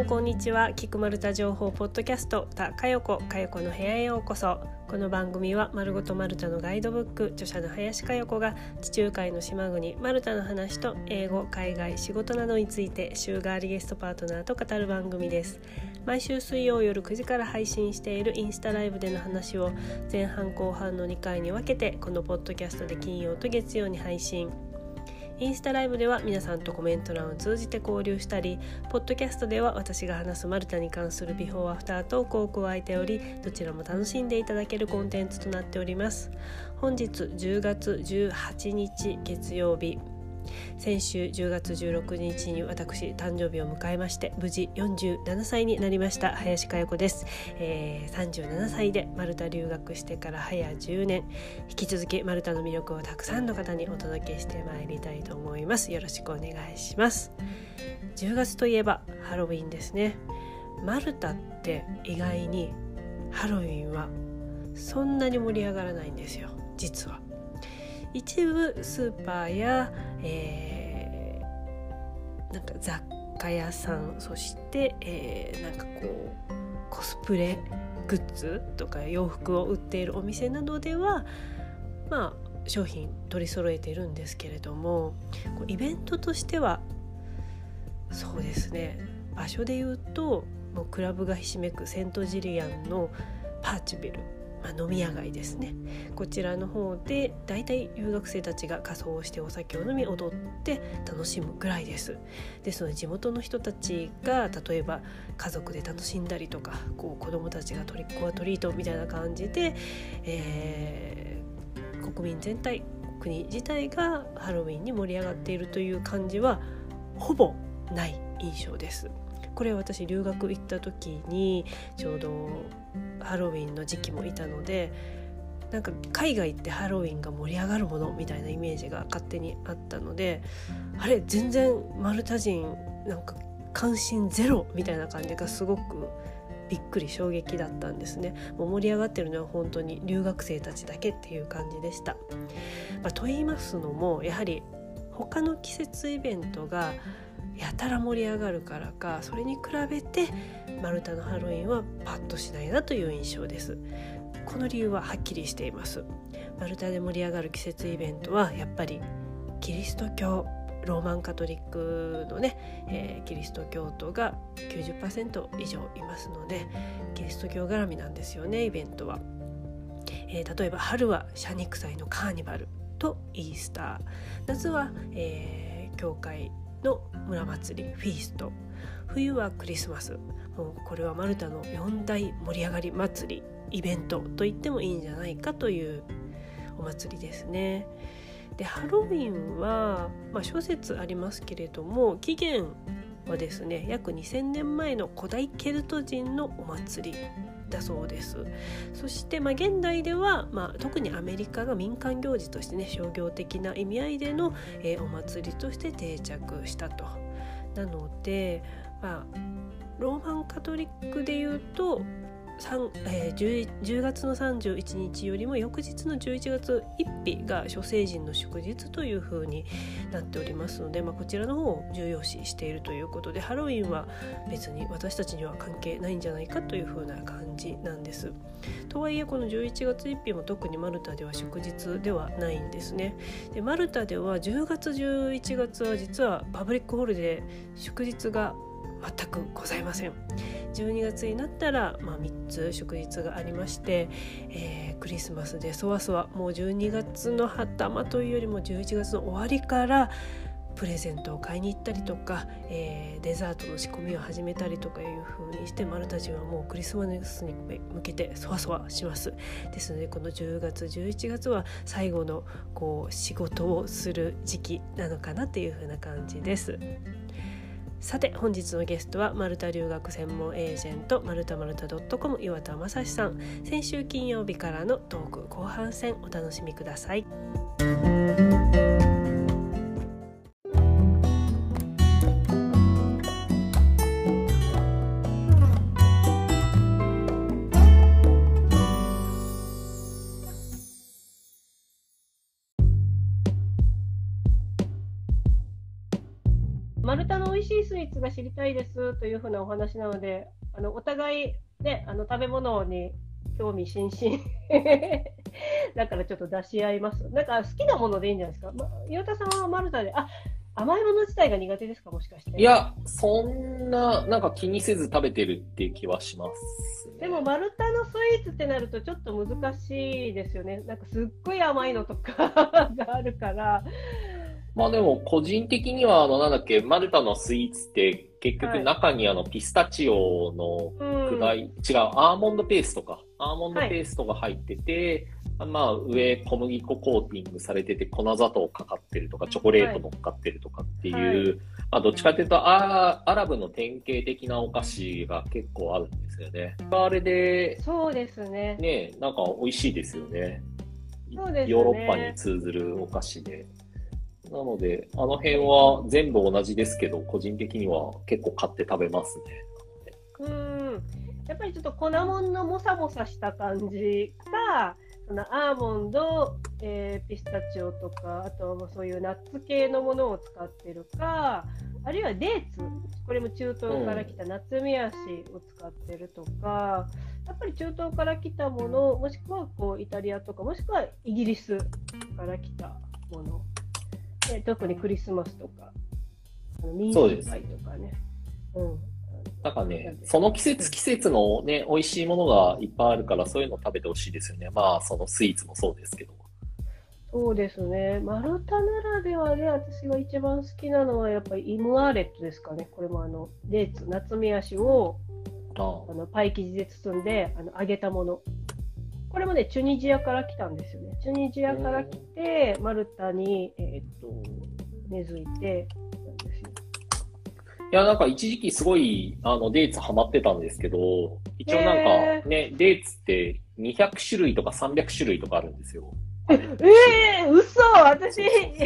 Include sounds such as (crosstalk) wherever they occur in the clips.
んこんにちは。菊丸太情報ポッドキャストたかよこかよこの部屋へようこそ。この番組は丸ごとマルタのガイドブック著者の林佳代子が地中海の島国マルタの話と英語海外仕事などについて週替わりゲストパートナーと語る番組です。毎週水曜夜9時から配信しているインスタライブでの話を前半後半の2回に分けてこのポッドキャストで金曜と月曜に配信。インスタライブでは皆さんとコメント欄を通じて交流したりポッドキャストでは私が話すマルタに関するビフォーアフタートークを加えておりどちらも楽しんでいただけるコンテンツとなっております。本日10月18日月曜日先週10月16日に私誕生日を迎えまして無事47歳になりました林佳代子です、えー、37歳でマルタ留学してから早10年引き続きマルタの魅力をたくさんの方にお届けしてまいりたいと思います。よろしくお願いします。10月といえばハロウィンですね。マルタって意外にハロウィンはそんなに盛り上がらないんですよ実は。一部スーパーや、えー、なんか雑貨屋さんそして、えー、なんかこうコスプレグッズとか洋服を売っているお店などではまあ商品取り揃えているんですけれどもイベントとしてはそうですね場所で言うともうクラブがひしめくセントジリアンのパーチビルまあ、飲み屋街ですねこちらの方でだいたい留学生たちが仮装をしてお酒を飲み踊って楽しむぐらいですですので地元の人たちが例えば家族で楽しんだりとかこう子どもたちがトリックオアトリートみたいな感じで、えー、国民全体国自体がハロウィンに盛り上がっているという感じはほぼない印象です。これ私留学行った時にちょうどハロウィンの時期もいたのでなんか海外ってハロウィンが盛り上がるものみたいなイメージが勝手にあったのであれ全然マルタ人なんか関心ゼロみたいな感じがすごくびっくり衝撃だったんですねもう盛り上がってるのは本当に留学生たちだけっていう感じでした。まあ、と言いますのもやはり他の季節イベントがやたら盛り上がるからかそれに比べてマルタのハロウィンはパッとしないなという印象です。この理由ははっきりしています。マルタで盛り上がる季節イベントはやっぱりキリスト教ローマンカトリックのね、えー、キリスト教徒が90%以上いますのでキリスト教絡みなんですよねイベントは、えー、例えば春はシャニク祭のカーニバルとイースター。夏は、えー、教会の村祭りフィースト冬はクリスマスもうこれはマルタの4大盛り上がり祭りイベントと言ってもいいんじゃないかというお祭りですね。でハロウィンは、まあ、諸説ありますけれども起源はですね約2000年前の古代ケルト人のお祭りだそうですそして、まあ、現代では、まあ、特にアメリカが民間行事としてね商業的な意味合いでの、え、お祭りとして定着したと。なので、まあ、ローマンカトリックでいうとえー、10, 10月の31日よりも翌日の11月1日が諸聖人の祝日というふうになっておりますので、まあ、こちらの方を重要視しているということでハロウィンは別に私たちには関係ないんじゃないかというふうな感じなんです。とはいえこの11月1日も特にマルタでは祝日ではないんですね。でマルタでは10月11月は実はパブリックホールで祝日が全くございません12月になったら、まあ、3つ祝日がありまして、えー、クリスマスでそわそわもう12月の頭というよりも11月の終わりからプレゼントを買いに行ったりとか、えー、デザートの仕込みを始めたりとかいう風にしてマルタ人はもうクリスマスに向けてそわそわしますですのでこの10月11月は最後のこう仕事をする時期なのかなっていう風な感じです。さて本日のゲストはマルタ留学専門エージェントマルタマルタ .com 岩田正史さん先週金曜日からのトーク後半戦お楽しみください。スが知りたいですというふうなお話なので、あのお互い、ね、あの食べ物に興味津々 (laughs) だからちょっと出し合います。なんか好きなものでいいんじゃないですか？ま、岩田さんは丸太で、あ甘いもの自体が苦手ですか、もしかして。いや、そんな、なんか気にせず食べてるっていう気はします、ね。でも丸太のスイーツってなるとちょっと難しいですよね。なんかすっごい甘いのとか (laughs) があるから。まあでも、個人的には、あの、なんだっけ、マルタのスイーツって、結はい局中にあの、ピスタチオのうん。砕い、違う、アーモンドペーストか。アーモンドペーストが入ってて、まあ、上、小麦粉コーティングされてて、粉砂糖かかってるとか、チョコレート乗っかってるとかっていう、はまあ、どっちかというと、あアラブの典型的なお菓子が結構あるんですよね。あれで、そうですね。ね、なんか美味しいですよね。そうですねヨーロッパに通ずるお菓子で。なので、あの辺は全部同じですけど、個人的には結構買って食べますね。うん。やっぱりちょっと粉もんのもさもさした感じか、そのアーモンド、えーピスタチオとか、あとはそういうナッツ系のものを使ってるか、あるいはデーツ、これも中東から来たナツメヤシを使ってるとか、やっぱり中東から来たもの、もしくはこうイタリアとか、もしくはイギリスから来たもの、で特にクリスマスとか、あのミンそうですスパイとかね。うんなんかね、その季節季節のね、美味しいものがいっぱいあるから、そういうの食べてほしいですよね。まあ、そのスイーツもそうですけど。そうですね。マルタならではで私が一番好きなのはやっぱりイムアーレットですかね。これもあのデーツ、ナツメヤシをああのパイ生地で包んであの揚げたもの。これもね、チュニジアから来たんですよね。チュニジアから来て、マルタに、えーっと根付いてなんですよ。いや、なんか一時期すごい、あの、デーツハマってたんですけど、一応なんへかね、デーツって200種類とか300種類とかあるんですよ。ええー、嘘私そうそうそ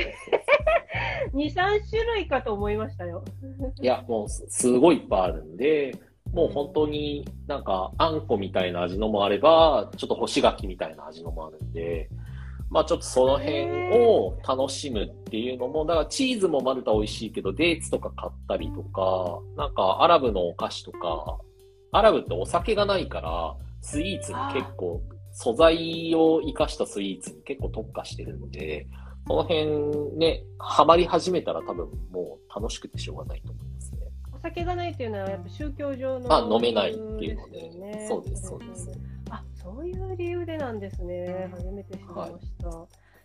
う2、(laughs) 3種類かと思いましたよ。いや、もうすすごいいっぱいあるんで、もう本当になんかあんこみたいな味のもあれば、ちょっと干し柿みたいな味のもあるんで、まあちょっとその辺を楽しむっていうのも、だからチーズもマルタ美味しいけど、デーツとか買ったりとか、なんかアラブのお菓子とか、アラブってお酒がないから、スイーツに結構、素材を生かしたスイーツに結構特化してるんで、その辺ね、ハマり始めたら多分もう楽しくてしょうがないと思います。酒がないっていうのはやっぱ宗教上のあ飲めないっていうので。ね。そうですそうです。あそういう理由でなんですね。初めて知りました、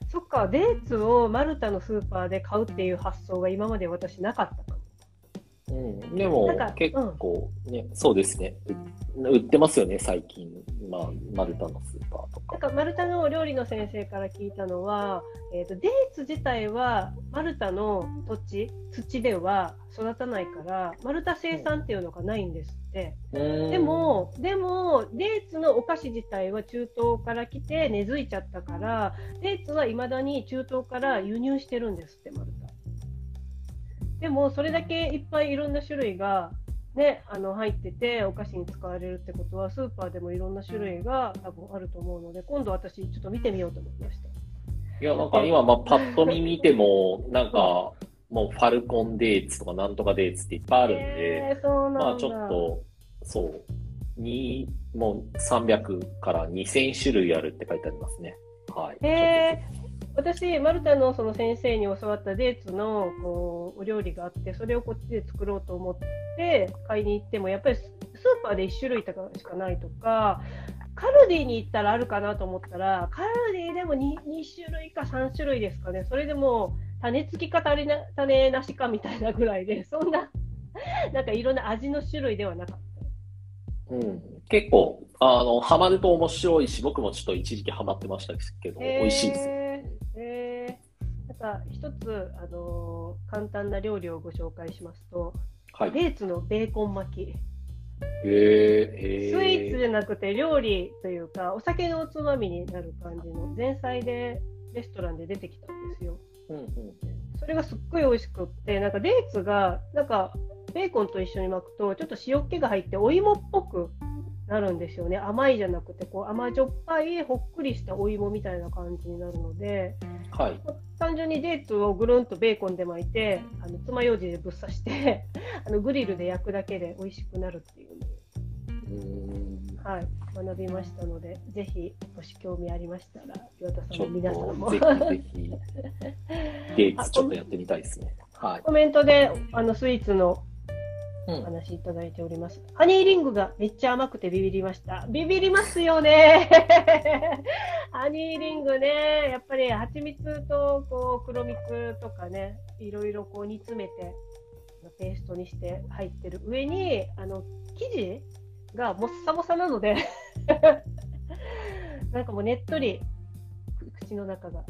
そっかデーツをマルタのスーパーで買うっていう発想が今まで私なかったかもうん、でもなんか結構ね、そうですね。う売ってますよね、最近。まあ、マルタのスーパーとか。なんかマルタのお料理の先生から聞いたのは、えー、とデーツ自体はマルタの土地土では育たないからマルタ生産っていうのがないんですって。でで、も、でも、デーツのお菓子自体は中東から来て根付いちゃったから、デーツはいまだに中東から輸入してるんですって、マルタ。でも、それだけいっぱいいろんな種類が、ね、あの入っててお菓子に使われるってことはスーパーでもいろんな種類が多分あると思うので今度私ちょっと見てみようと思いましたいや、なんか今、まあ、パッと見見ても、なんか、もうファルコンデーツとかなんとかデーツっていっぱいあるんで、えー、そうなんだまあちょっと、そう、に、もう300から2000種類あるって書いてありますね。はい。へ私、マルタのその先生に教わったデーツのこうお料理があって、それをこっちで作ろうと思って買いに行っても、やっぱりススーパーで1種類とかしかないとか、カルディに行ったらあるかなと思ったら、カルディでも 2, 2種類か3種類ですかね、それでも種付きか種な種なしかみたいなぐらいで、(laughs) そんな、なんかいろんな味の種類ではなかった。うん、結構、あの、ハマると面白いし、僕もちょっと一時期ハマってましたけど、美味しいですよ。へーへーなんか一つ、あのー簡単な料理をご紹介しますと、はい。デーツのベーコン巻き、へえ、へスイーツえ。じゃなくて料理というか、お酒のおつまみになる感じの前菜でレストランで出てきたんですよ。うんうんそれがすっごい美味しくって、なんかデーツが、なんかベーコンと一緒に巻くと、ちょっと塩気が入ってお芋っぽくなるんですよね。甘いじゃなくて、こう甘じょっぱい、ほっくりしたお芋みたいな感じになるので、はい。単純にデーツをぐるんとベーコンで巻いて、あの爪楊枝でぶっ刺して (laughs) あのグリルで焼くだけで美味しくなるっていうのを、はい、学びましたので、ぜひ、もし興味ありましたら、岩田さんも皆さんもと、ぜひぜひ、(laughs) デーツちょっとやってみたいですね。はい。コメントであのスイーツのうんお話いただいております。ハニーリングがめっちゃ甘くてビビりました。ビビりますよね。(laughs) ハニーリングね、やっぱり蜂蜜とこう黒蜜とかね、いろいろこう煮詰めてペーストにして入ってる上にあの生地がもっさもさなので、(laughs) なんかもうねっとり口の中が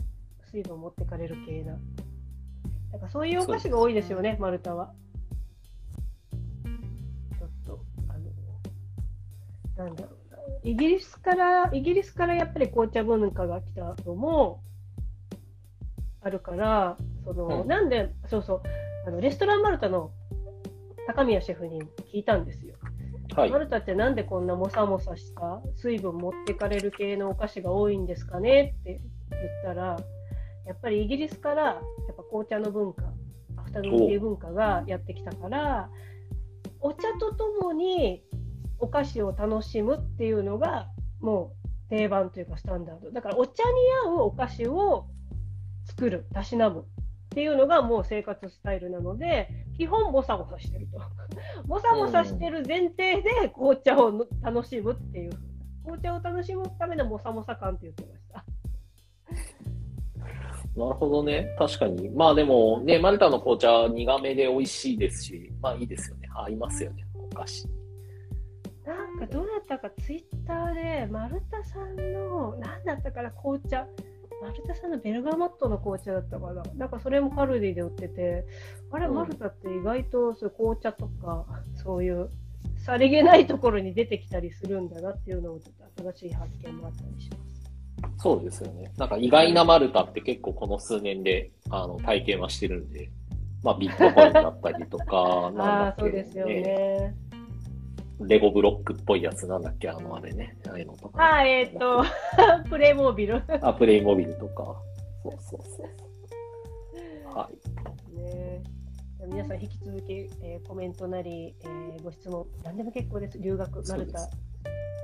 水分を持ってかれる系な。なんかそういうお菓子が多いですよね、マルタは。なんだろうな。イギリスから、イギリスからやっぱり紅茶文化が来たのもあるから、その、うんなんで、そうそう、あのレストランマルタの高宮シェフに聞いたんですよ。はいマ。ルタってなんでこんなもさもさした水分持ってかれる系のお菓子が多いんですかねって言ったら、やっぱりイギリスからやっぱ紅茶の文化、アフタヌーンティー文化がやってきたから、お茶とともにお菓子を楽しむっていうのがもう定番というかスタンダード。だからお茶に合うお菓子を作る、たしなむっていうのがもう生活スタイルなので、基本もさもさしてると。もさもさしてる前提で紅茶を楽しむっていう。紅茶を楽しむためのもさもさ感って言ってました。(laughs) なるほどね。確かに。まあでもね、マルタの紅茶苦めで美味しいですし、まあいいですよね。合いますよね、お菓子。かどうだったかツイッターで丸田さんの何だったかな紅茶丸田さんのベルガモットの紅茶だったかななんかそれもカルディで売っててあれ、うんマルタって意外とそういう紅茶とかそういうさりげないところに出てきたりするんだなっていうのをちょっと新しい発見もあったりします。そうですよね。なんか意外なマルタって結構この数年であの体験はしてるんで、まあビットコインだったりとか、(laughs) なんだっけ、そうですよね。レゴブロックっぽいやつなんだっけ、あのあれね。ああいうのとか、あーえっ、と (laughs) プレイモービル。あ、プレイモビルとか。そうそうそう。はい。ね皆さん引き続き、えーコメントなり、えーご質問何でも結構です留学マルタ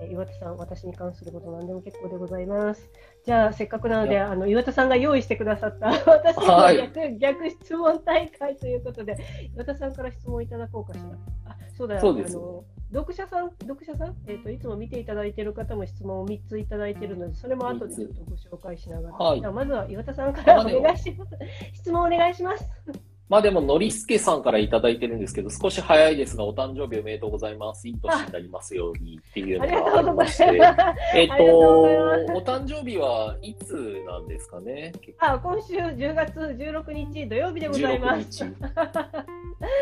えー岩田さん私に関すること何でも結構でございますじゃあせっかくなのでいあの岩田さんが用意してくださった (laughs) 私のはい逆,、逆質問大会ということで岩田さんから質問いただこうかしらあそうだそうです。あの読者さん読者さん、えー、といつも見ていただいている方も質問を3ついただいているのでそれも後でちょっとご紹介しながら、はい。まずは岩田さんからお願いします。(laughs) 質問お願いします。まあでも、のりすけさんからいただいてるんですけど、少し早いですが、お誕生日おめでとうございます。いい年になりますようにっていうのがありまして。(laughs) えっと、お誕生日はいつなんですかね？あ、今週10月16日土曜日でございます。16日。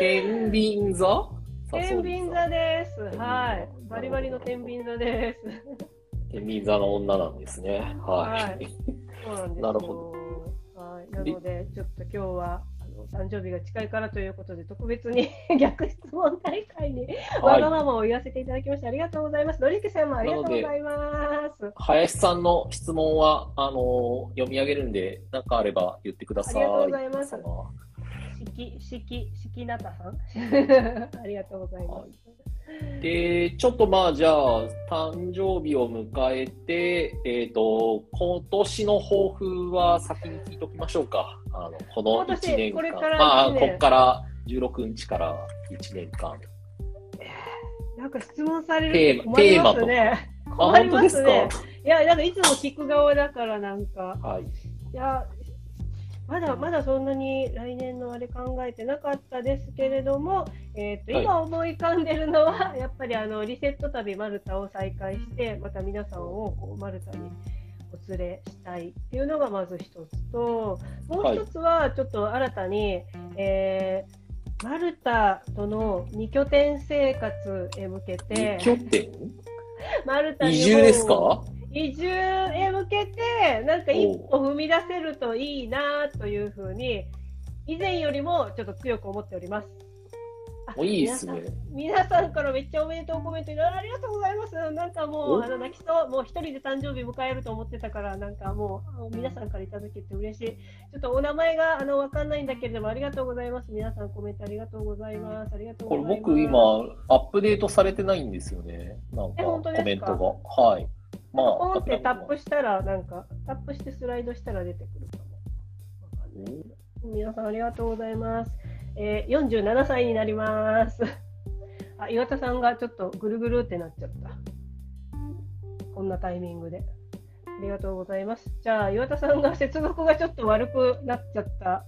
(laughs) 天秤座？天秤座です。はい。バリバリの天秤座です。天秤座の女なんですね。はい。はいそうなんですよ。なるほはい。なので、ちょっと今日は、あの誕生日が近いからということで、特別に (laughs) 逆質問大会にわがままを言わせていただきまして、ありがとうございます。のりけさんもありがとうございます。林さんの質問は、あの、読み上げるんで、何かあれば言ってください。ありがとうございますしき、しき、しきなたさん (laughs) ありがとうございます。で、ちょっとまあ、じゃあ、誕生日を迎えて、えっ、と、今年の抱負は先に聞いときましょうか。あの、この今年1年間。これからまあ、こっから16日から1年間。なんか質問されテーマると困りますね。あ、困り本当ですますね。かいや、なんかいつも聞く側だからなんか、はい。いや、まだまだそんなに来年のあれ考えてなかったですけれども、えーとはい。今思い浮かんでるのは、やっぱりあのリセット旅マルタを再開して、また皆さんをこうマルタにお連れしたいっていうのがまず一つと、もう一つはちょっと新たに、えーマルタとの2拠点生活へ向けて二、拠点？(laughs) マルタ移住ですか？移住へ向けて、なんか一歩踏み出せるといいなというふうに、以前よりもちょっと強く思っております。あもういいっすね。皆さんからめっちゃおめでとうコメントいろいろありがとうございます。なんかもう、おあの泣きそう、もう一人で誕生日迎えると思ってたから、なんかもう、皆さんからいただけて嬉しい。ちょっとお名前があのわかんないんだけれども、ありがとうございます。皆さんコメントありがとうございます。ありがとうこれございます。僕今、アップデートされてないんですよね。なんか？コメントが。はい。まあ、ポンってタップしたら、なんか、タップしてスライドしたら出てくるかも。わかん皆さんありがとうございます。えー、47歳になります。(laughs) あ、岩田さんがちょっとぐるぐるってなっちゃった。こんなタイミングで。ありがとうございます。じゃあ、岩田さんが接続がちょっと悪くなっちゃった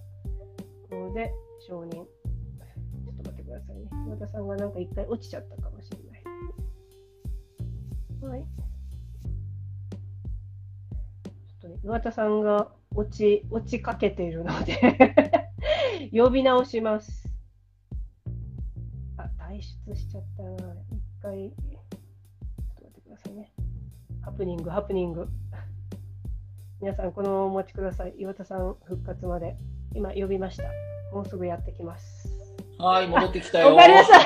ので、承認。ちょっと待ってくださいね。岩田さんがなんか一回落ちちゃったかもしれない。はい。とね、岩田さんが落ち、落ちかけているので (laughs) 呼び直します。あ、退出しちゃったな。一回、ちょっと待ってくださいね。ハプニング、ハプニング。皆さん、このままお待ちください。岩田さん復活まで。今、呼びました。もうすぐやってきます。はい、戻ってきたよ。おかえりなさい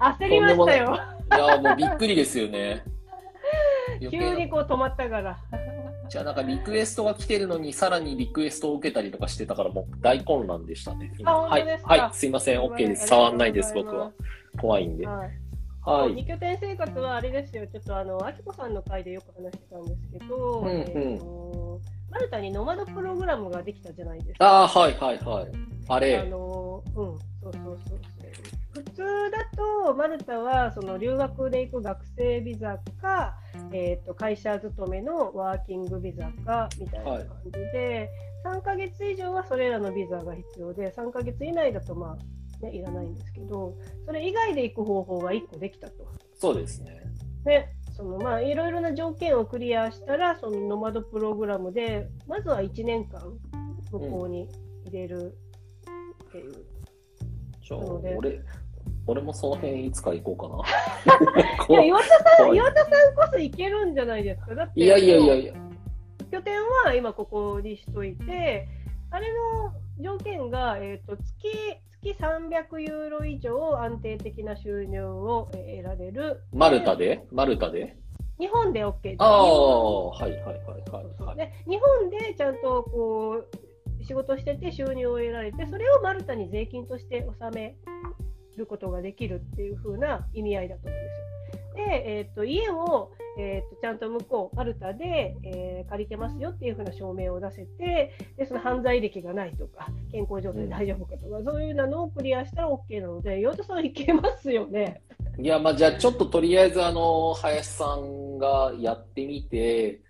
(laughs) 焦りましたよ。いや、もうびっくりですよね。(laughs) 急なにこう止まったから。じゃあなんかリクエストが来てるのにさらにリクエストを受けたりとかしてたからもう大混乱でしたね。はいはい、すいません、OK です。触んないです、僕は。怖いんで。はいはい。二拠点生活はあれですよ、ちょっとあの、あきこさんの回でよく話してたんですけど、うんうんえーとマルタにノマドプログラムができたじゃないですか。ああ、はいはいはい。ああれ、のうん、そうそうそう。普通だと、マルタはその留学で行く学生ビザか、えー、と会社勤めのワーキングビザかみたいな感じで、3ヶ月以上はそれらのビザが必要で、3ヶ月以内だと、まあね、いらないんですけど、それ以外で行く方法が1個できたと。そうですね。ね、そのまあいろいろな条件をクリアしたら、そのノマドプログラムで、まずは1年間向こうに入れるっていう。じゃあ、なので俺、俺もその辺いつか行こうか (laughs) いや、な。岩田さん、はい岩田さんこそ行けるんじゃないですか？だって、いやいやいやいや。拠点は今ここにしといて、あれの条件が、えー、と月月300ユーロ以上安定的な収入をえー得られる。マルタで？マルタで？日本で OK。ああ、はいはいはいはいはい。で日本でちゃんとこう仕事してて収入を得られて、それをマルタに税金として納めることができるっていう風な意味合いだと思うんですよ。で、えー、と家を、えー、とちゃんと向こう、マルタで、えー借りてますよっていう風な証明を出せてで、その犯罪歴がないとか、健康状態大丈夫かとか、そういうのをクリアしたら OK なので、岩田さん、いけますよね。いや、まあ、じゃあ、ちょっととりあえず、あの、林さんがやってみて、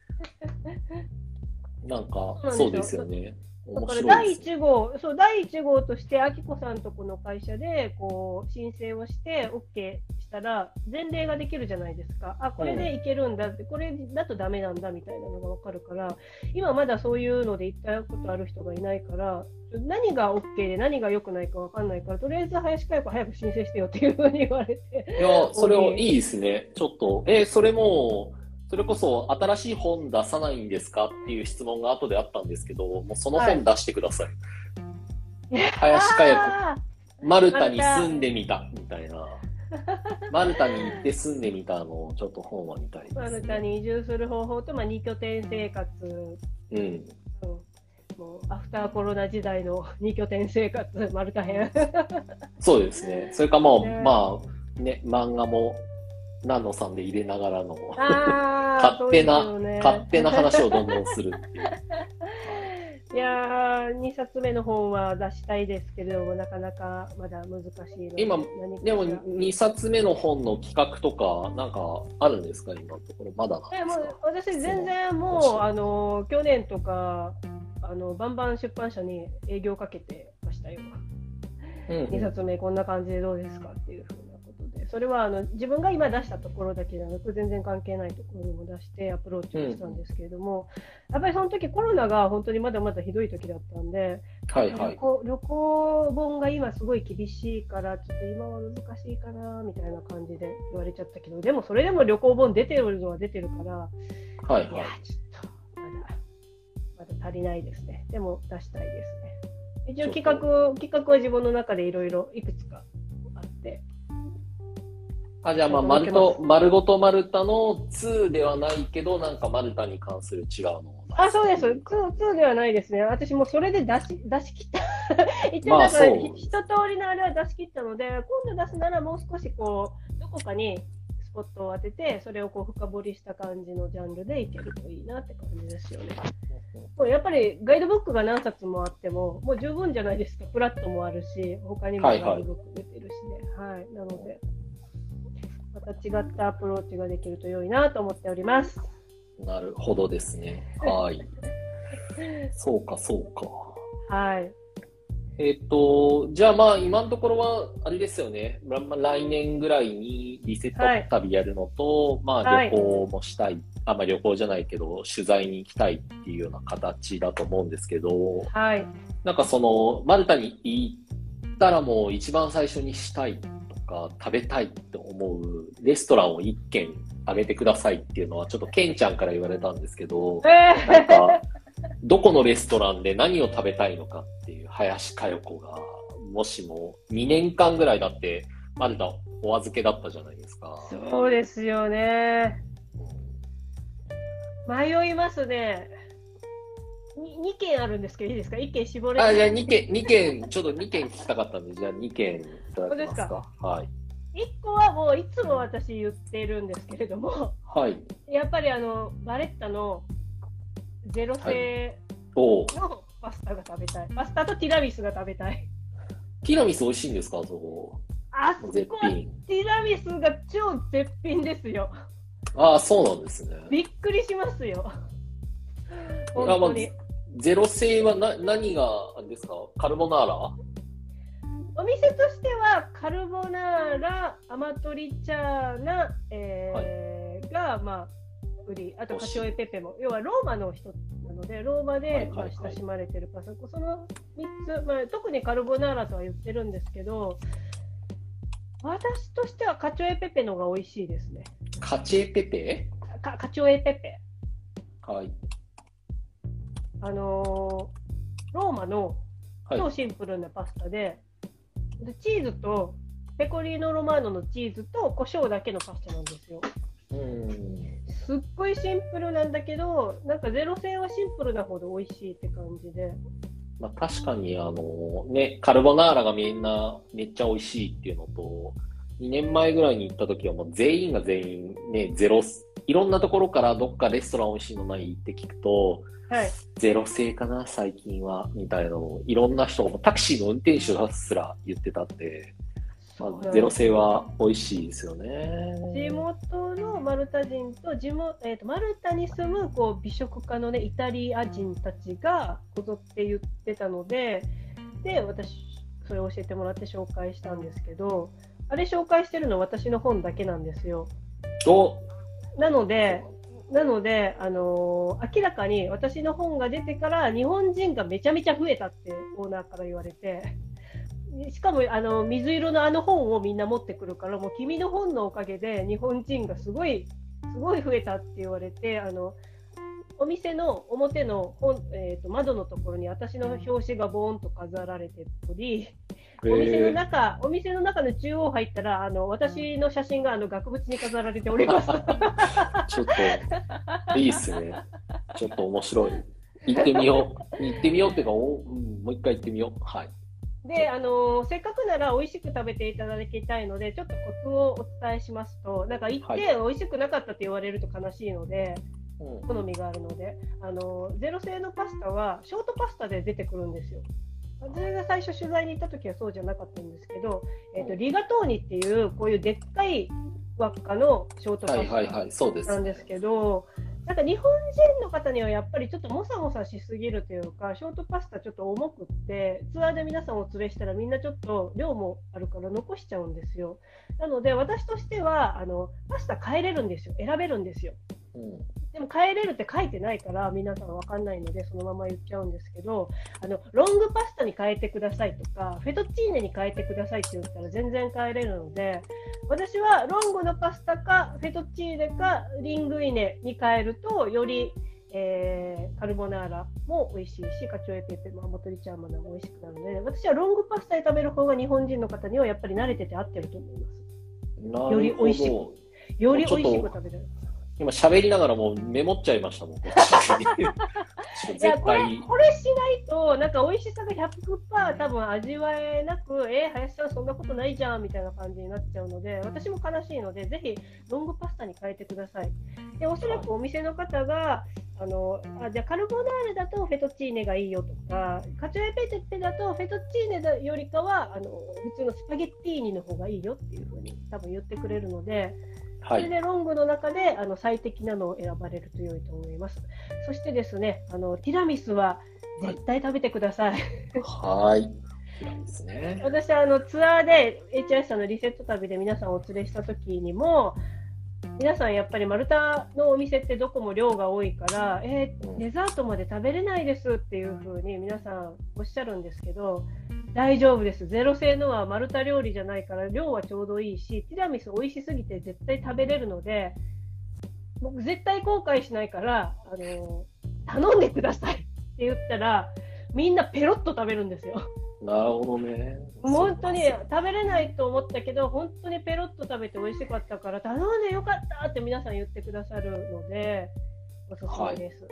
(laughs) なんか、そうですよね。だ面から第白いです。1号、そう第1号として、あきこさんとこの会社でこう申請をして OK したら、前例ができるじゃないですか、あこれでいけるんだって、これだとダメなんだみたいなのが分かるから、今まだそういうので言ったことある人がいないから、何が OK で何が良くないか分かんないから、とりあえず林佳代子早く申請してよっていうふうに言われて。いや、それをいいですね。ちょっと、え、それも、それこそ新しい本出さないんですかっていう質問が後であったんですけど、もうその本出してください。林佳代子、あマルタに住んでみた、みたいな。(laughs) マルタに行って住んでみたのをちょっと本は見たいです、ーマルタに移住する方法と、まあ、2拠点生活うん。うんもうアフターコロナ時代の2拠点生活、丸大変。そうですね。それかもう、ねまあ、ね、漫画も、南野さんで入れながらの、あ勝手なね勝手な話をどんどんするっていう。(laughs) いやー、2冊目の本は出したいですけれども、なかなかまだ難しいので。今でも、しら2冊目の本の企画とか、なんかあるんですか？今のところ。まだえもう私、全然もう、あの去年とかあの、バンバン出版社に営業かけてましたよ。うんうん2冊目こんな感じでどうですかっていうふうなことで、それはあの自分が今出したところだけじゃなく、全然関係ないところにも出してアプローチをしたんですけれども、やっぱりその時コロナが本当にまだまだひどい時だったんで、はいはい。旅行旅行本が今すごい厳しいから、ちょっと今は難しいかなみたいな感じで言われちゃったけど、でもそれでも旅行本出てるのは出てるから、はいはいいや。、ちょっとまだまだ足りないですね。でも出したいですね。一応企画企画は自分の中でいろいろいくつかって。あ、じゃあまあ、ちょっと丸ごとマルタの2ではないけど、なんかマルタに関する違うのあ、そうです。2、2ではないですね。私もうそれで出し、出し切った。(laughs) 一応まあだから、一通りのあれは出し切ったので、今度出すならもう少しこう、どこかにスポットを当てて、それをこう深掘りした感じのジャンルでいけるといいなって感じですよね。もうやっぱりガイドブックが何冊もあっても、もう十分じゃないですか。プラットもあるし、他にもガイはいはいドブック出てるしね。はい、なので、また違ったアプローチができると良いなと思っております。なるほどですね。はい。(laughs) そうか、そうか。はい。えっ、と、じゃあまあ今のところは、あれですよね。まま来年ぐらいにリセット旅やるのと、まあはい旅行もしたい、あ、まあ旅行じゃないけど、取材に行きたいっていうような形だと思うんですけど、はい。なんかその、マルタに行ったらもう一番最初にしたいとか、食べたいって思うレストランを一軒あげてくださいっていうのは、ちょっとケンちゃんから言われたんですけど、えなんか、どこのレストランで何を食べたいのかっていう林佳代子が、もしも2年間ぐらいだって、マルタお預けだったじゃないですか。ー、そうですよね。迷いますね。に2件あるんですけど、いいですか ?1 件絞れあ、じゃあ2件、二件、ちょっと2件聞きたかったんで、じゃあ2件いただけます本か？はい。1個はもういつも私言ってるんですけれども、はい。やっぱりあの、バレッタのゼロ製おのパスタが食べたい。パスタとティラミスが食べたい。ティラミス美味しいんですか？そこ。あそ絶こ。ティラミスが超絶品ですよ。ああ、そうなんですね。びっくりしますよ。本あまあ当に。ゼロ製はな何がですか？カルボナーラ？お店としてはカルボナーラ、アマトリチャーナ、えーが、まあ、売り、あとカシオエペペも、要はローマの人なので、ローマはいで、はいはいまあ、親しまれてるパスタ、その3つ、まあ、特にカルボナーラとは言ってるんですけど、私としてはカチョエペペのが美味しいですね。カチエペペ？かカチョエペペ。はい。あのーローマのはい。超シンプルなパスタで、でチーズとペコリーノロマーノのチーズと胡椒だけのパスタなんですよ。うん。すっごいシンプルなんだけど、なんかゼロ製はシンプルなほど美味しいって感じで。まあ、確かに、あの、ね、カルボナーラがみんなめっちゃ美味しいっていうのと、2年前ぐらいに行った時はもう全員が全員ね、ゼロ、いろんなところからどっかレストラン美味しいのないって聞くと、はい。ゼロ製かな、最近は、みたいなのを、いろんな人が、タクシーの運転手すら言ってたんで、まあ、ゼロ製は美味しいですよね。地元のマルタ人と地元、えー、とマルタに住むこう美食家の、ね、イタリア人たちがこぞって言ってたのでで私それを教えてもらって紹介したんですけどあれ紹介してるの私の本だけなんですよ。おなのでなので、あのー明らかに私の本が出てから日本人がめちゃめちゃ増えたってオーナーから言われてしかもあの水色のあの本をみんな持ってくるからもう君の本のおかげで日本人がすごいすごい増えたって言われてあのお店の表の本、えー、と窓のところに私の表紙がボーンと飾られており、お店の中、お店の中の中央入ったら、あの私の写真があの額縁に飾られております。(laughs) ちょっと、いいっすね。ちょっと面白い。行ってみよう。行ってみようっていうか、おうん、もう一回行ってみよう。はい。で、あのせっかくなら美味しく食べていただきたいので、ちょっとコツをお伝えしますと、なんか行って美味しくなかったって言われると悲しいので、うん好みがあるので、あのゼロ製のパスタはショートパスタで出てくるんですよ。私が最初取材に行った時はそうじゃなかったんですけど、えー、とリガトーニっていうこういうでっかい輪っかのショートパはいはいスタはい、そうです。なんですけど、なんか日本人の方にはやっぱりちょっともさもさしすぎるというか、ショートパスタちょっと重くって、ツアーで皆さんお連れしたらみんなちょっと量もあるから残しちゃうんですよ。なので私としてはあのパスタ変えれるんですよ。選べるんですよ。うんでも変えれるって書いてないから皆さんわかんないのでそのまま言っちゃうんですけどあのロングパスタに変えてくださいとかフェトチーネに変えてくださいって言ったら全然変えれるので私はロングのパスタかフェトチーネかリングイネに変えるとより、えーカルボナーラも美味しいし、カチョエペペもモトリチャーマナも美味しくなるので、私はロングパスタで食べる方が日本人の方にはやっぱり慣れてて合ってると思います。なより美味しど。より美味しく食べれる。今喋りながらもうメモっちゃいましたもん。いや絶これ対。これしないと、なんか美味しさが100%多分味わえなく、えー、林さんそんなことないじゃんみたいな感じになっちゃうので、私も悲しいので、ぜひロングパスタに変えてください。で、おそらくお店の方が、あのあじゃあカルボナーレだとフェトチーネがいいよとか、カチョエペテッペだとフェトチーネだよりかはあの普通のスパゲッティーニの方がいいよっていうふうに多分言ってくれるので、はい。それでロングの中であの最適なのを選ばれると良いと思います。そしてですね、あのティラミスは絶対食べてください。はい。(laughs) ね。私はあのツアーで HIS さんのリセット旅で皆さんをお連れした時にも、皆さんやっぱり丸太のお店ってどこも量が多いから、えーうんデザートまで食べれないですっていう風に皆さんおっしゃるんですけど、大丈夫です。ゼロ製のは丸太料理じゃないから量はちょうどいいし、ティラミス美味しすぎて絶対食べれるので、僕絶対後悔しないから、あの頼んでくださいって言ったら、みんなペロッと食べるんですよ。なるほどね。本当に食べれないと思ったけど、本当にペロッと食べて美味しかったから、頼んでよかったって皆さん言ってくださるので、おすすめです。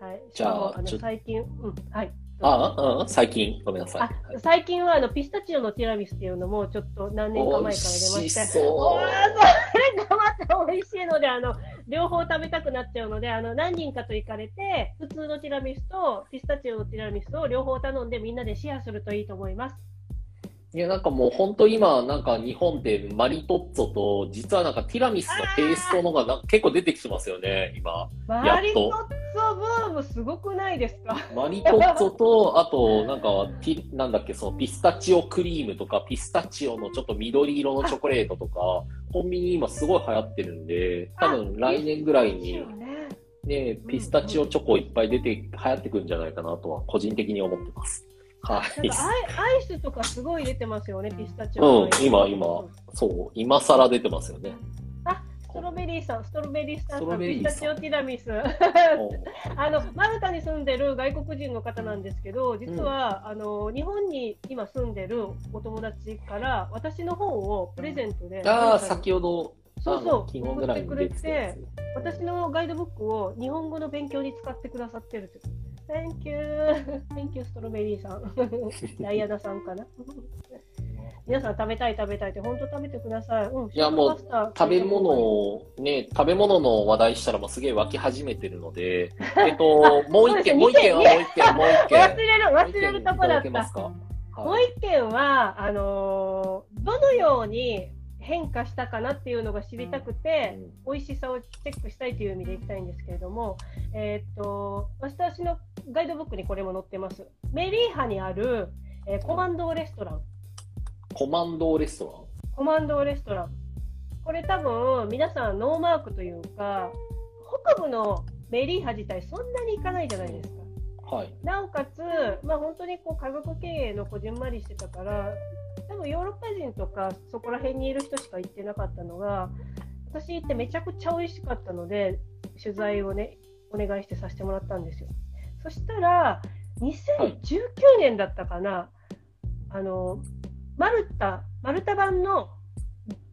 はい。しじゃああの最近、うん、はい。ああ、うん、最近、ごめんなさい。あ最近はあのピスタチオのティラミスっていうのもちょっと何年か前から出ま美味しして、そうおーそれがまた美味しいので、あの両方食べたくなっちゃうので、あの何人かと行かれて、普通のティラミスとピスタチオのティラミスを両方頼んでみんなでシェアするといいと思います。いや、なんかもう本当今、なんか日本でマリトッツォと、実はなんかティラミスのペーストのがな結構出てきてますよね、今。マリトッツォブームすごくないですか？マリトッツォと、あと、なんか、ティなんだっけ、そのピスタチオクリームとか、ピスタチオのちょっと緑色のチョコレートとか、コンビニ今すごい流行ってるんで、多分来年ぐらいにね、ピスタチオチョコいっぱい出て、流行ってくるんじゃないかなとは、個人的に思ってます。はい。なんかアイアイスとかすごい出てますよね、ピスタチオのうん、今、今、そう、今更出てますよね。あ、ストロベリーさん、ストロベリースターストさん、ピスタチオティラミス。うん (laughs) あのマルタに住んでる外国人の方なんですけど、実は、あの日本に今住んでるお友達から私の本をプレゼントで、ああ、先ほど、そうそうあの昨日ぐらいに出てたやつ。私のガイドブックを日本語の勉強に使ってくださってるって。Thank you, thank you ストロベリーさん。(laughs) ダイアナさんかな。皆さん食べたい食べたいって本当食べてください。うん、いやもう食べ物をね、食べ物の話題したらもうすげえ湧き始めてるので、(laughs) えっと、もう一件、もう一件はもう一件、もう一件。忘れる忘れるとこだったもう一件は、あのーどのように変化したかなっていうのが知りたくて、美味しさをチェックしたいという意味でいきたいんですけれども、えーっと私のガイドブックにこれも載ってます。メリーハにある、えーコマンドーレストラン。コマンドレストコマンドーレストラン。これ多分皆さんノーマークというか、北部のメリーハ自体そんなに行かないじゃないですか。ランはい。なおかつ、まあ、本当にこう家族経営のこじんまりしてたから、多分ヨーロッパ人とかそこら辺にいる人しか行ってなかったのが、私行ってめちゃくちゃ美味しかったので、取材をね、お願いしてさせてもらったんですよ。そしたら、2019年だったかな、あの、マルタ、マルタ版の、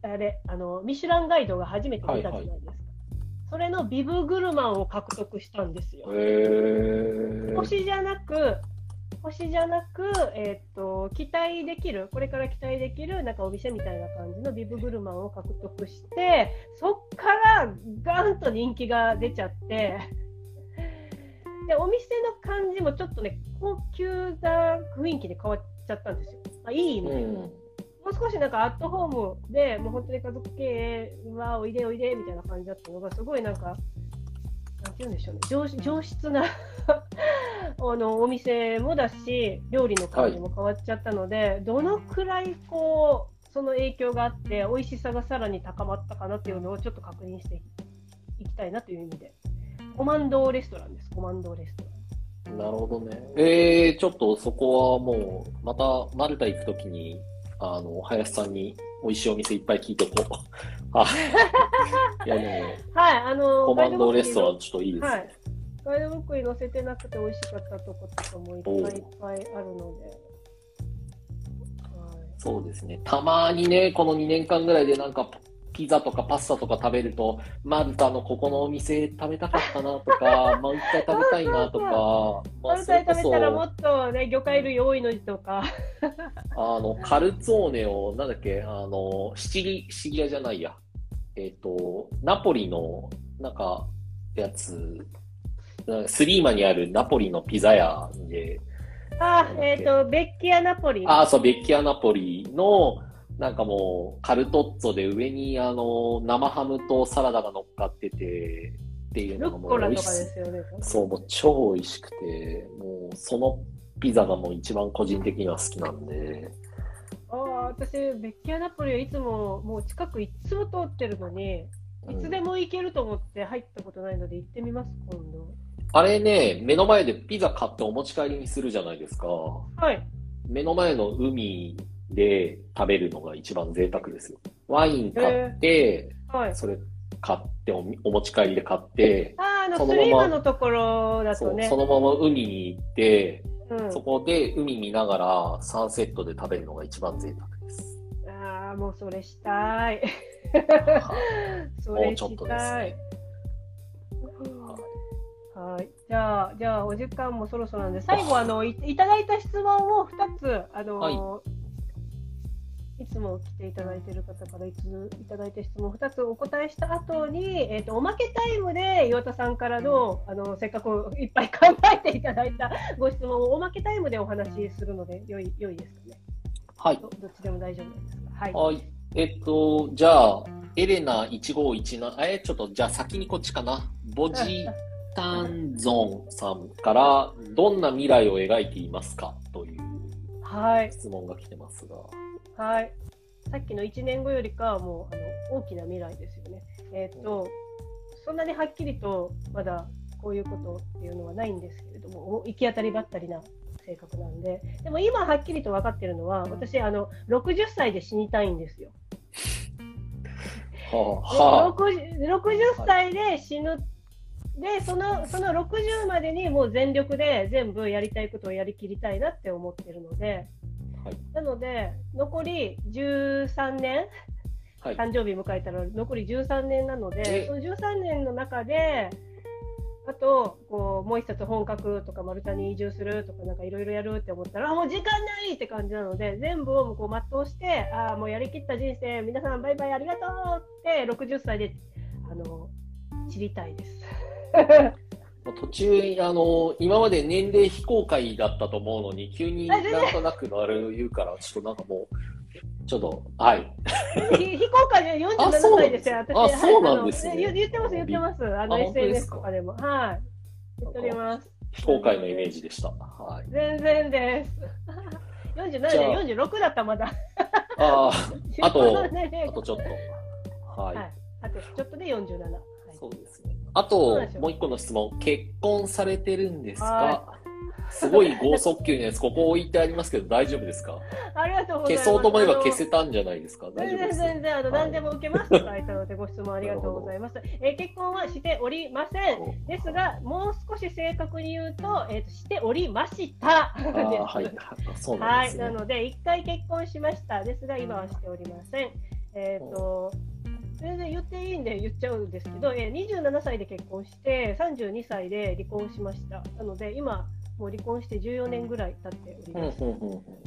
あれ、あの、ミシュランガイドが初めて出たじゃないですか。それのビブグルマンを獲得したんですよ。星じゃなく、星じゃなく、えーっと、期待できる、これから期待できる、なんかお店みたいな感じのビブグルマンを獲得して、そっからガンと人気が出ちゃって、で、お店の感じもちょっとね、高級な雰囲気で変わっちゃったんですよ。あいい意味で。うん。もう少しなんかアットホームで、もう本当に家族経営はおいでおいでみたいな感じだったのが、すごいなんか、なんて言うんでしょうね、上上質な (laughs) あのお店もだし、料理の感じも変わっちゃったので、どのくらいこう、その影響があって、美味しさがさらに高まったかなっていうのをちょっと確認していきたいなという意味で。コマンドレストランです、コマンドレストラン。なるほどね。えー、ちょっとそこはもう、またマルタ行くときに、あの、林さんに美味しいお店いっぱい聞いておこう。(laughs) あいやでも、はい、あのコマンドレストランンちょっといいですね。はいガイドブックに載せてなくて美味しかったとことかもいっぱいいっぱいあるので。そうですね。たまにね、この2年間ぐらいでなんか、ピザとかパスタとか食べると、マルタのここのお店食べたかったなとか、もう一回食べたいなとか、マルタで食べたらもっとね、魚介類多いのにとか。あの、カルツォーネを、なんだっけ、あの、シチリ、シチリアじゃないや。えっ、ー、と、ナポリの、なんか、やつ、スリーマにあるナポリのピザ屋で、あ、えっ、ー、と、ベッキアナポリ。あ、そう、ベッキアナポリの、なんかもう、カルトッツォで上に、あの、生ハムとサラダが乗っかってて、っていうのがもう美味しそう、もう超美味しくて、もう、そのピザがもう一番個人的には好きなんで。ああ、私、ベッキアナポリはいつも、もう近くいつも通ってるのに、いつでも行けると思って入ったことないので行ってみます、今度。あれね、目の前でピザ買ってお持ち帰りにするじゃないですか。はい。目の前の海で食べるのが一番贅沢ですよ。ワイン買って、はい、それ買っておお持ち帰りで買って、ああのそのままのところだとねそ。のまま海に行って、うん、そこで海見ながらサンセットで食べるのが一番贅沢です。ああ、もうそれしたい。(laughs) もうちょっとですね。はい。じゃあ、じゃあ、お時間もそろそろなんで、最後、あの、いいただいた質問を2つ、あの、はい、いつも来ていただいている方からいついただいた質問2つお答えした後に、えっ、ー、と、おまけタイムで岩田さんからの、あの、せっかくいっぱい考えていただいたご質問をおまけタイムでお話しするので、よい、良いですかね。はい。どっちでも大丈夫ですか？はい。はい。えっと、じゃあ、エレナ1517、え、ちょっと、じゃあ先にこっちかな。ボジタンゾンさんから、どんな未来を描いていますか？という質問が来てますが。はい。さっきの1年後よりかはもうあの大きな未来ですよね。えっ、ー、と、そんなにはっきりとまだこういうことっていうのはないんですけれども、行き当たりばったりな性格なんで、でも今はっきりと分かってるのは、私、あの60歳で死にたいんですよ。はあはあ、60, 60歳で死ぬでそのその60までにもう全力で全部やりたいことをやりきりたいなって思ってるので、はい、なので残り13年、はい、誕生日迎えたら残り13年なのでその13年の中であとこうもう一冊本格とか丸太に移住するとかなんかいろいろやるって思ったらあもう時間ないって感じなので全部をこう全うしてあもうやりきった人生皆さんバイバイありがとうって60歳であの知りたいです。(laughs) 途中、あの、今まで年齢非公開だったと思うのに、急になんとなくあれ言うから、ちょっとなんかもう、ちょっと、はい。非公開で47歳ですよ、私。あ、そうなんですね。言ってます、言ってます。あの、SNS とかでも。はい。言っております。非公開のイメージでした。はい。全然です。47で46だった、まだ。ああ、(laughs) あと、あとちょっと。はい。あとちょっとで47。そうですね。あと、もう一個の質問。結婚されてるんですか？すごい剛速球のやつ、ここ置いてありますけど、大丈夫ですか？ありがとうございます。消そうと思えば消せたんじゃないですか？大丈夫です全然、全然、あの、何でも受けますと書いたので、ご質問ありがとうございます。えー、結婚はしておりません。ですが、もう少し正確に言うと、えっ、ー、と、しておりました。(laughs) はい。そうなんです、ね、はい。なので、一回結婚しました。ですが、今はしておりません。えっ、ー、と、全然言っていいんで言っちゃうんですけど、え27歳で結婚して32歳で離婚しました。なので今もう離婚して14年ぐらい経っております。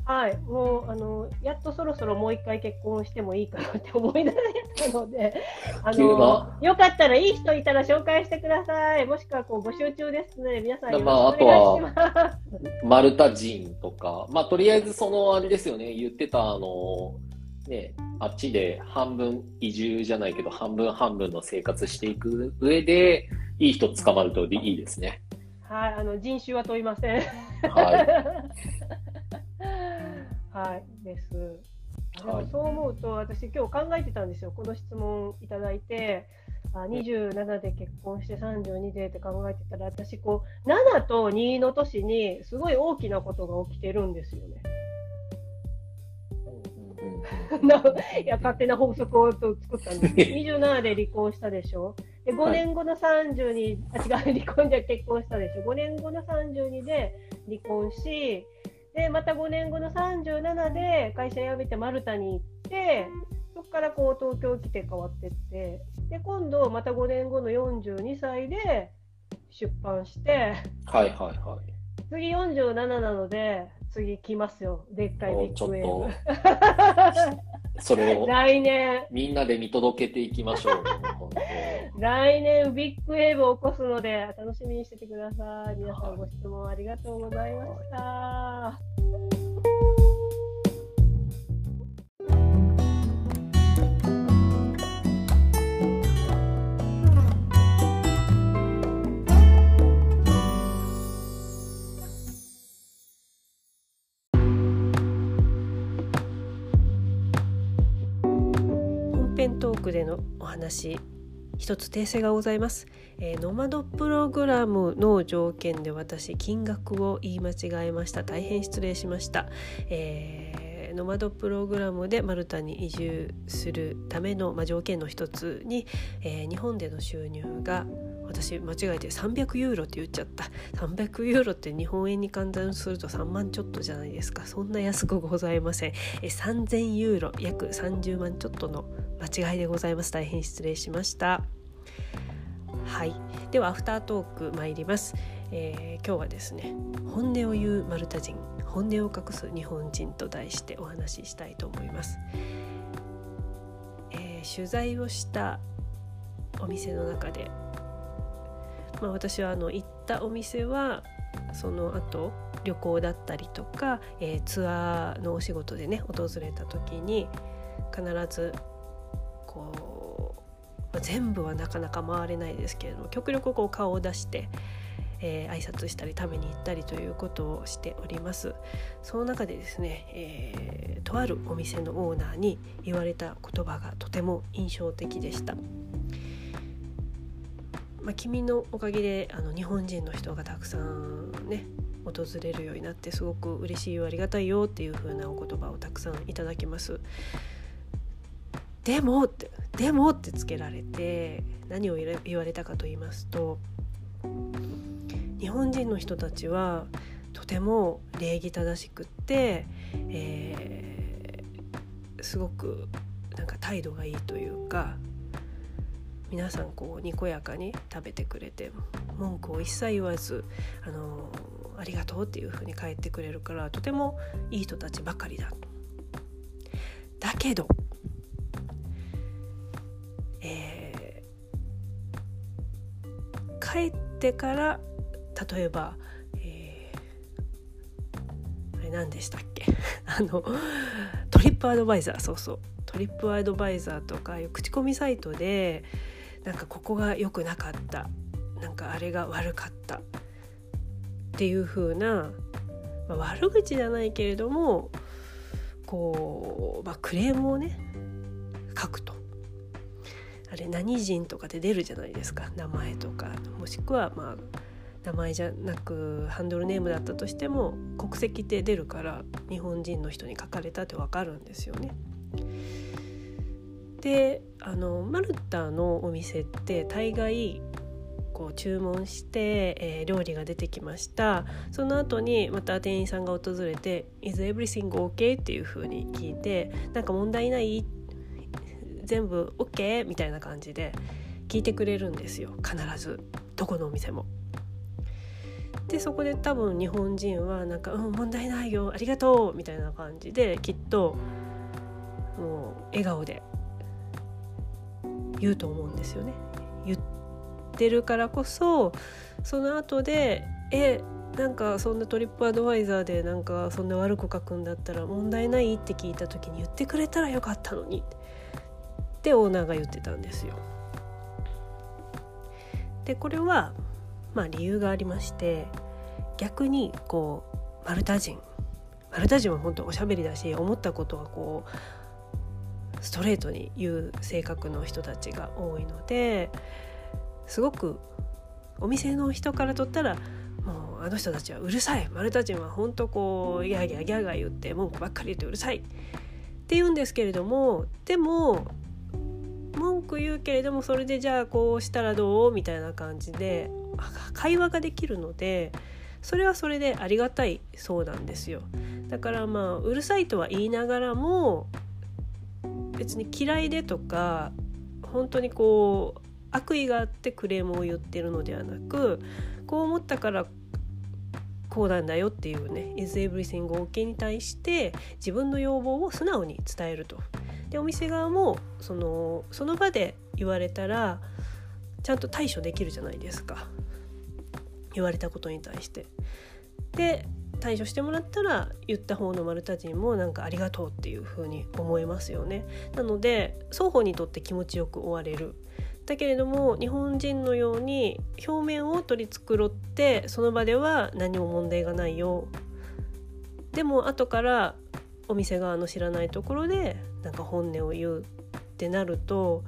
はい、もうあのやっとそろそろもう一回結婚してもいいかなって思いながらやったので、(laughs) あのよかったらいい人いたら紹介してください。もしくはこう募集中ですので皆さんよろしくお願いします。まあ、あとはマルタ人とか、まあとりあえずそのあれですよね。言ってたあのねあっちで半分移住じゃないけど、半分半分の生活していく上で、いい人捕まるといいですね。はい、あの人種は問いません。はい。(laughs) はい、です。でもそう思うと、私今日考えてたんですよ。この質問いただいて、あ27で結婚して32でって考えてたら、私こう7と2の年にすごい大きなことが起きてるんですよね。いや勝手な法則を作ったんです。(laughs) 27で離婚したでしょ？で5年後の30に、はい、あ違う離婚じゃ結婚したでしょ？5年後の32で離婚しでまた5年後の37で会社辞めてマルタに行ってそこからこう東京来て変わってってで今度また5年後の42歳で出版して。はいはいはい。次47なので次来ますよ。でっかいビッグウェーブ。(laughs) それを。来年。みんなで見届けていきましょう、(laughs) 来年ビッグウェーブを起こすので楽しみにしててください。皆さんご質問ありがとうございました、はいクでのお話一つ訂正がございます、えー、ノマドプログラムの条件で私金額を言い間違えました。大変失礼しました、えー、ノマドプログラムでマルタに移住するための、まあ、条件の一つに、えー、日本での収入が私間違えて300ユーロって言っちゃった。300ユーロって日本円に換算すると3万ちょっとじゃないですか。そんな安くございません。え3000ユーロ約30万ちょっとの間違いでございます。大変失礼しました。はい。ではアフタートーク参ります、えー、今日はですね本音を言うマルタ人本音を隠す日本人と題してお話ししたいと思います、えー、取材をしたお店の中でまあ、私はあの行ったお店はその後旅行だったりとか、えー、ツアーのお仕事でね訪れた時に必ず、全部はなかなか回れないですけれども極力こう顔を出して、えー、挨拶したり食べに行ったりということをしておりますその中でですね、えー、とあるお店のオーナーに言われた言葉がとても印象的でした。まあ、君のおかげであの日本人の人がたくさんね訪れるようになってすごく嬉しいよありがたいよっていう風なお言葉をたくさんいただきます。でもってでもってつけられて何を言われたかと言いますと日本人の人たちはとても礼儀正しくって、えー、すごくなんか態度がいいというか皆さんこうにこやかに食べてくれて文句を一切言わずあのありがとうっていうふうに帰ってくれるからとてもいい人たちばかりだ。だけど、えー、帰ってから例えば、えー、あれ何でしたっけ？(laughs) あのトリップアドバイザーそうそう。トリップアドバイザーとか口コミサイトでなんかここが良くなかった。なんかあれが悪かった。っていう風な、まあ、悪口じゃないけれどもこう、まあ、クレームをね書くと。あれ何人とかで出るじゃないですか名前とかもしくはまあ名前じゃなくハンドルネームだったとしても国籍って出るから日本人の人に書かれたって分かるんですよね。であのマルタのお店って大概こう注文して、えー、料理が出てきましたその後にまた店員さんが訪れて「Is everything okay?」っていう風に聞いて「なんか問題ない？って全部 OK?」みたいな感じで聞いてくれるんですよ必ずどこのお店も。でそこで多分日本人はなんか「うん問題ないよありがとう」みたいな感じできっともう笑顔で言うと思うんですよね。言ってるからこそその後でえなんかそんなトリップアドバイザーでなんかそんな悪く書くんだったら問題ないって聞いた時に言ってくれたらよかったのにってオーナーが言ってたんですよ。でこれはまあ理由がありまして逆にこうマルタ人マルタ人は本当おしゃべりだし思ったことはこうストレートに言う性格の人たちが多いのですごくお店の人からとったらもうあの人たちはうるさい丸太人は本当こうギャーギャーギャーガー言って文句ばっかり言ってうるさいって言うんですけれどもでも文句言うけれどもそれでじゃあこうしたらどうみたいな感じで会話ができるのでそれはそれでありがたいそうなんですよだからまあうるさいとは言いながらも別に嫌いでとか本当にこう悪意があってクレームを言ってるのではなくこう思ったからこうなんだよっていうね「is everything OK」に対して自分の要望を素直に伝えると。でお店側もそのその場で言われたらちゃんと対処できるじゃないですか言われたことに対して。で対処してもらったら言った方のマルタ人もなんかありがとうっていう風に思えますよね。なので双方にとって気持ちよく終われる。だけれども日本人のように表面を取り繕ってその場では何も問題がないよ。でも後からお店側の知らないところでなんか本音を言うってなると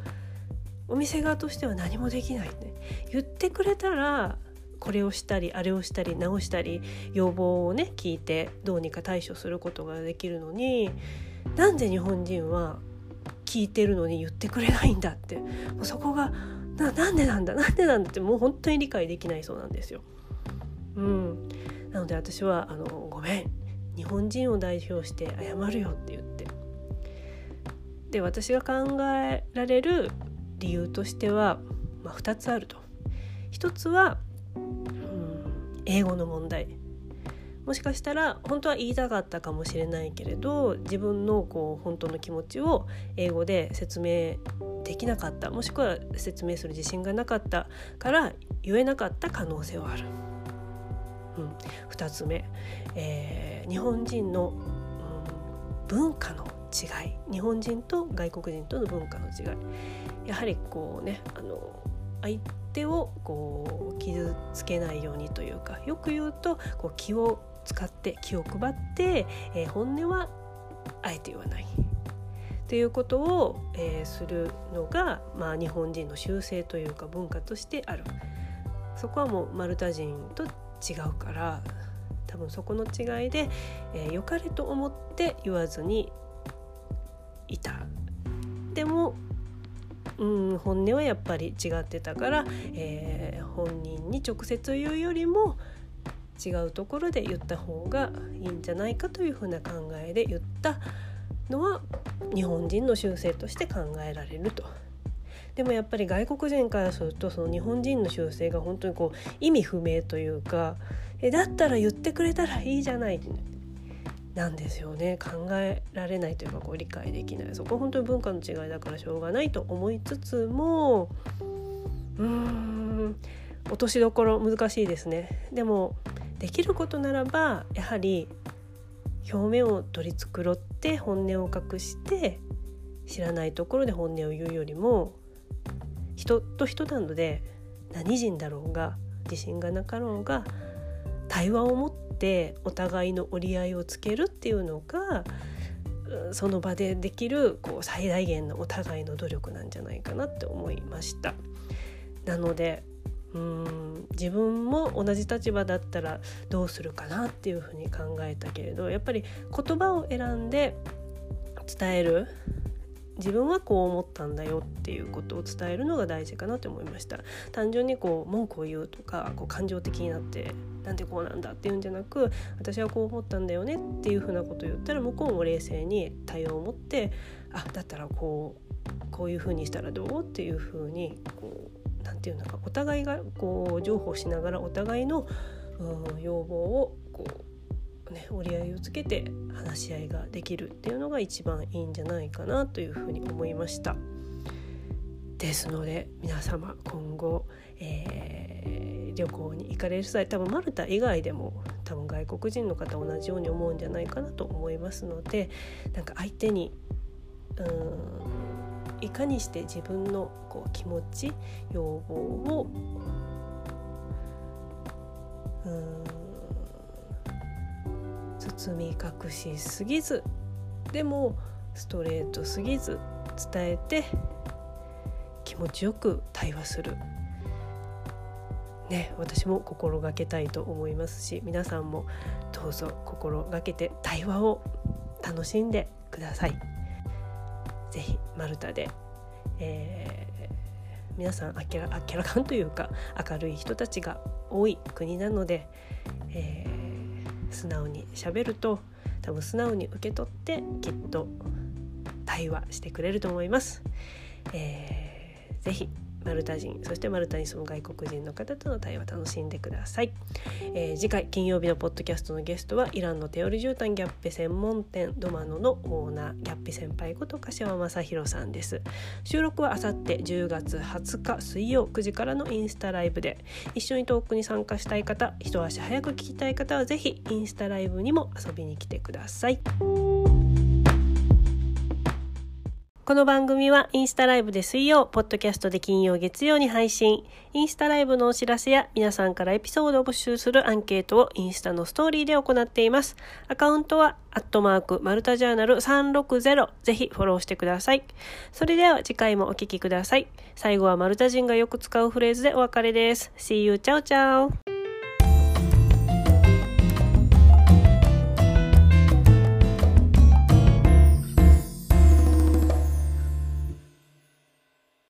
お店側としては何もできないね。言ってくれたらこれをしたりあれをしたり直したり要望をね聞いてどうにか対処することができるのになんで日本人は聞いてるのに言ってくれないんだってもうそこがななんでなんだなんでなんだってもう本当に理解できないそうなんですよ。うん、なので私はあの「ごめん日本人を代表して謝るよ」って言ってで私が考えられる理由としては、まあ、2つあると。一つはうん英語の問題。もしかしたら本当は言いたかったかもしれないけれど自分のこう本当の気持ちを英語で説明できなかった。もしくは説明する自信がなかった。から言えなかった可能性はある。うん、2つ目、えー、日本人の、うん、文化の違い日本人と外国人との文化の違いやはりこうねあの相手をこう傷つけないようにというかよく言うとこう気を使って気を配って、えー、本音はあえて言わない。っていうことを、えー、するのが、まあ、日本人の習性というか文化としてあるそこはもうマルタ人と違うから多分そこの違いで、えー、良かれと思って言わずにいたでもうん本音はやっぱり違ってたから、えー、本人に直接言うよりも違うところで言った方がいいんじゃないかというふうな考えで言ったのは日本人の習性として考えられると。でもやっぱり外国人からするとその日本人の習性が本当にこう意味不明というかえだったら言ってくれたらいいじゃないなんですよね。考えられないというかこう理解できない。そこ本当に文化の違いだからしょうがないと思いつつもうーん落としどころ難しいですね。でもできることならばやはり表面を取り繕って本音を隠して知らないところで本音を言うよりも人と人なので何人だろうが自信がなかろうが対話を持ってお互いの折り合いをつけるっていうのがその場でできるこう最大限のお互いの努力なんじゃないかなって思いました。なのでうん自分も同じ立場だったらどうするかなっていうふうに考えたけれどやっぱり言葉を選んで伝える自分はこう思ったんだよっていうことを伝えるのが大事かなと思いました単純にこう文句を言うとかこう感情的になってなんでこうなんだっていうんじゃなく私はこう思ったんだよねっていうふうなことを言ったら向こうも冷静に対応を持ってあだったらこうこういうふうにしたらどうっていうふうにこうなんていうのかお互いがこう譲歩しながらお互いの、要望をこうね、折り合いをつけて話し合いができるっていうのが一番いいんじゃないかなというふうに思いました。ですので皆様今後、えー、旅行に行かれる際多分マルタ以外でも多分外国人の方同じように思うんじゃないかなと思いますのでなんか相手にうんいかにして自分のこう気持ち要望をうん包み隠しすぎずでもストレートすぎず伝えて気持ちよく対話する。ね、私も心がけたいと思いますし皆さんもどうぞ心がけて対話を楽しんでください。ぜひマルタで、えー、皆さんあっけらあっけらかんというか明るい人たちが多い国なので、えー、素直にしゃべると多分素直に受け取ってきっと対話してくれると思います。えー、ぜひマルタ人そしてマルタに住む外国人の方との対話楽しんでください、えー、次回金曜日のポッドキャストのゲストはイランのテオリ絨毯ギャッペ専門店ドマノのオーナーギャッペ先輩こと柏正弘さんです。収録はあさって10月20日水曜9時からのインスタライブで。一緒にトークに参加したい方一足早く聞きたい方はぜひインスタライブにも遊びに来てください。この番組はインスタライブで水曜、ポッドキャストで金曜、月曜に配信。インスタライブのお知らせや皆さんからエピソードを募集するアンケートをインスタのストーリーで行っています。アカウントは、アットマーク、マルタジャーナル360。ぜひフォローしてください。それでは次回もお聴きください。最後はマルタ人がよく使うフレーズでお別れです。See you, ciao ciao!